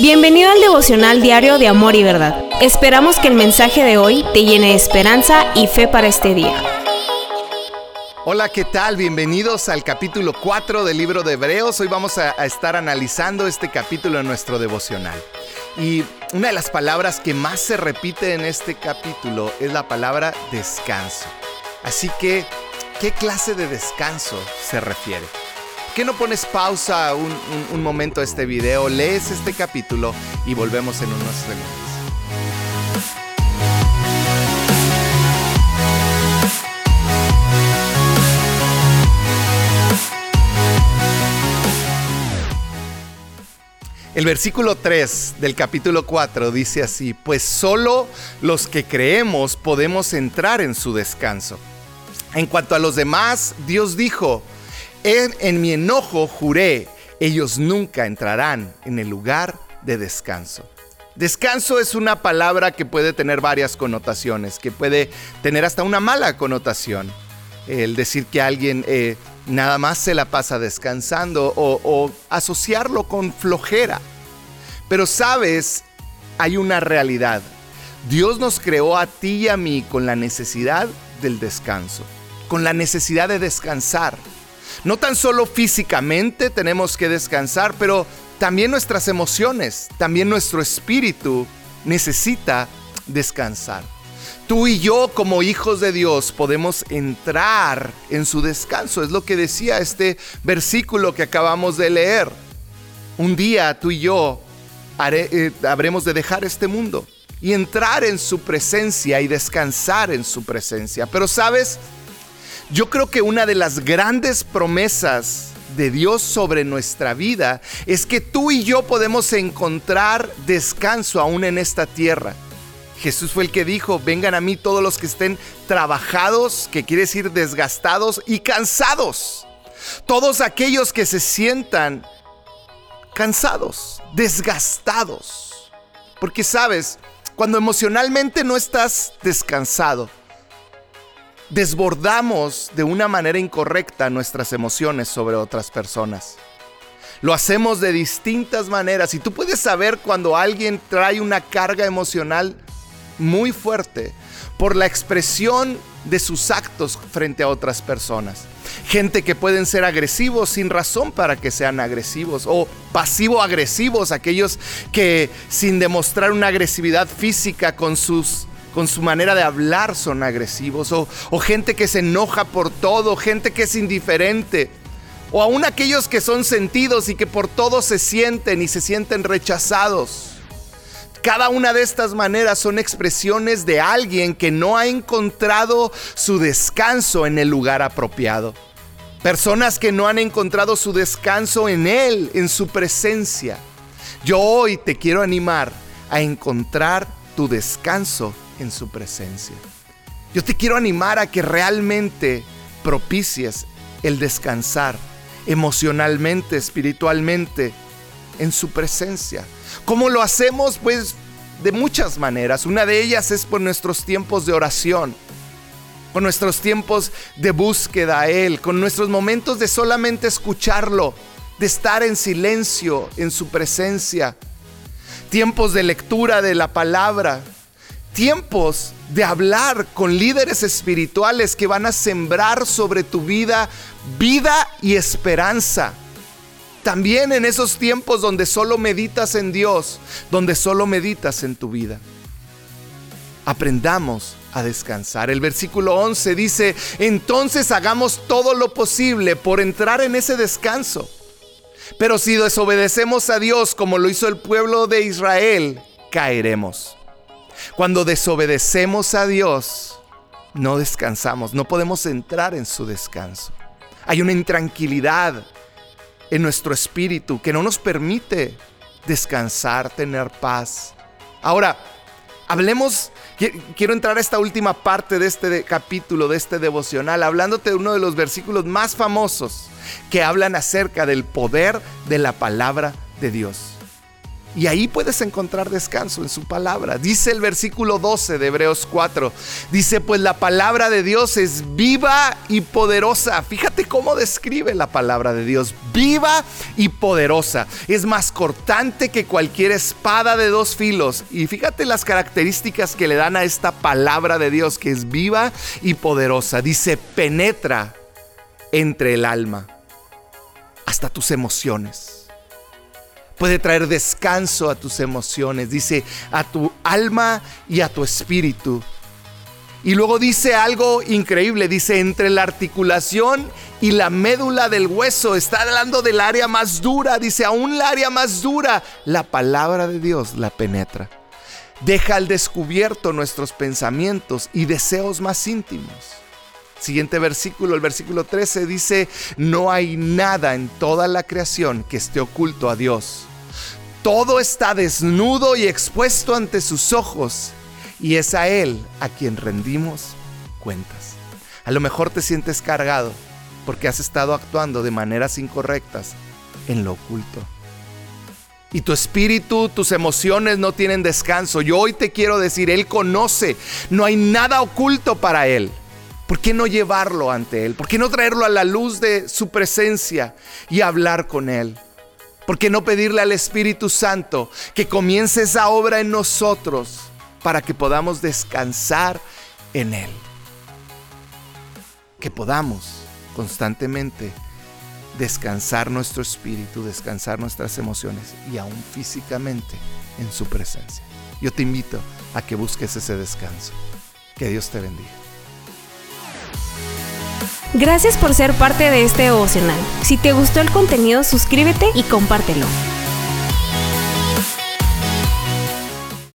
Bienvenido al devocional diario de Amor y Verdad. Esperamos que el mensaje de hoy te llene de esperanza y fe para este día. Hola, ¿qué tal? Bienvenidos al capítulo 4 del libro de Hebreos. Hoy vamos a, a, estar analizando este capítulo en nuestro devocional. Y una de las palabras que más se repite en este capítulo es la palabra descanso. Así que, ¿qué clase de descanso se refiere? ¿Por qué no pones pausa un, un, un momento a este video, lees este capítulo y volvemos en unos segundos? El versículo 3 del capítulo 4 dice así, pues solo los que creemos podemos entrar en su descanso. En cuanto a los demás, Dios dijo, en, mi enojo juré, ellos nunca entrarán en el lugar de descanso. Descanso es una palabra que puede tener varias connotaciones, que puede tener hasta una mala connotación. El decir que alguien eh, nada más se la pasa descansando o asociarlo con flojera. Pero sabes, hay una realidad. Dios nos creó a ti y a mí con la necesidad del descanso, con la necesidad de descansar. No tan solo físicamente tenemos que descansar, pero también nuestras emociones, también nuestro espíritu necesita descansar. Tú y yo como hijos de Dios podemos entrar en su descanso. Es lo que decía este versículo que acabamos de leer. Un día tú y yo haré, eh, habremos de dejar este mundo y entrar en su presencia y descansar en su presencia. Pero sabes, yo creo que una de las grandes promesas de Dios sobre nuestra vida es que tú y yo podemos encontrar descanso aún en esta tierra. Jesús fue el que dijo, vengan a mí todos los que estén trabajados, que quiere decir desgastados y cansados. Todos aquellos que se sientan cansados, desgastados. Porque sabes, cuando emocionalmente no estás descansado, desbordamos de una manera incorrecta nuestras emociones sobre otras personas. Lo hacemos de distintas maneras y tú puedes saber cuando alguien trae una carga emocional muy fuerte por la expresión de sus actos frente a otras personas. Gente que pueden ser agresivos sin razón para que sean agresivos o pasivo-agresivos, aquellos que sin demostrar una agresividad física con sus con su manera de hablar son agresivos, o, gente que se enoja por todo, gente que es indiferente, o aún aquellos que son sentidos y que por todo se sienten y se sienten rechazados. Cada una de estas maneras son expresiones de alguien que no ha encontrado su descanso en el lugar apropiado. Personas que no han encontrado su descanso en Él, en su presencia. Yo hoy te quiero animar a encontrar tu descanso en su presencia. Yo te quiero animar a que realmente propicies el descansar emocionalmente, espiritualmente, en su presencia. ¿Cómo lo hacemos? Pues de muchas maneras. Una de ellas es por nuestros tiempos de oración, con nuestros tiempos de búsqueda a Él, con nuestros momentos de solamente escucharlo, de estar en silencio en su presencia. Tiempos de lectura de la palabra, tiempos de hablar con líderes espirituales que van a sembrar sobre tu vida vida y esperanza. También en esos tiempos donde solo meditas en Dios, donde solo meditas en tu vida. Aprendamos a descansar. El versículo 11 dice, entonces hagamos todo lo posible por entrar en ese descanso. Pero si desobedecemos a Dios como lo hizo el pueblo de Israel, caeremos. Cuando desobedecemos a Dios, no descansamos, no podemos entrar en su descanso. Hay una intranquilidad en nuestro espíritu que no nos permite descansar, tener paz. Ahora, hablemos, quiero entrar a esta última parte de este capítulo, de este devocional, hablándote de uno de los versículos más famosos que hablan acerca del poder de la palabra de Dios. Y ahí puedes encontrar descanso en su palabra. Dice el versículo 12 de Hebreos 4. Dice, pues la palabra de Dios es viva y poderosa. Fíjate cómo describe la palabra de Dios. Viva y poderosa. Es más cortante que cualquier espada de dos filos. Y fíjate las características que le dan a esta palabra de Dios, que es viva y poderosa. Dice, penetra entre el alma hasta tus emociones puede traer descanso a tus emociones, dice a tu alma y a tu espíritu. Y luego dice algo increíble, dice entre la articulación y la médula del hueso, está hablando del área más dura, dice aún la área más dura, la palabra de Dios la penetra. Deja al descubierto nuestros pensamientos y deseos más íntimos. Siguiente versículo, el versículo 13 dice, no hay nada en toda la creación que esté oculto a Dios. Todo está desnudo y expuesto ante sus ojos y es a Él a quien rendimos cuentas. A lo mejor te sientes cargado porque has estado actuando de maneras incorrectas en lo oculto. Y tu espíritu, tus emociones no tienen descanso. Yo hoy te quiero decir, Él conoce, no hay nada oculto para Él. ¿Por qué no llevarlo ante Él? ¿Por qué no traerlo a la luz de su presencia y hablar con Él? ¿Por qué no pedirle al Espíritu Santo que comience esa obra en nosotros para que podamos descansar en Él? Que podamos constantemente descansar nuestro espíritu, descansar nuestras emociones y aún físicamente en su presencia. Yo te invito a que busques ese descanso. Que Dios te bendiga. Gracias por ser parte de este devocional. Si te gustó el contenido, suscríbete y compártelo.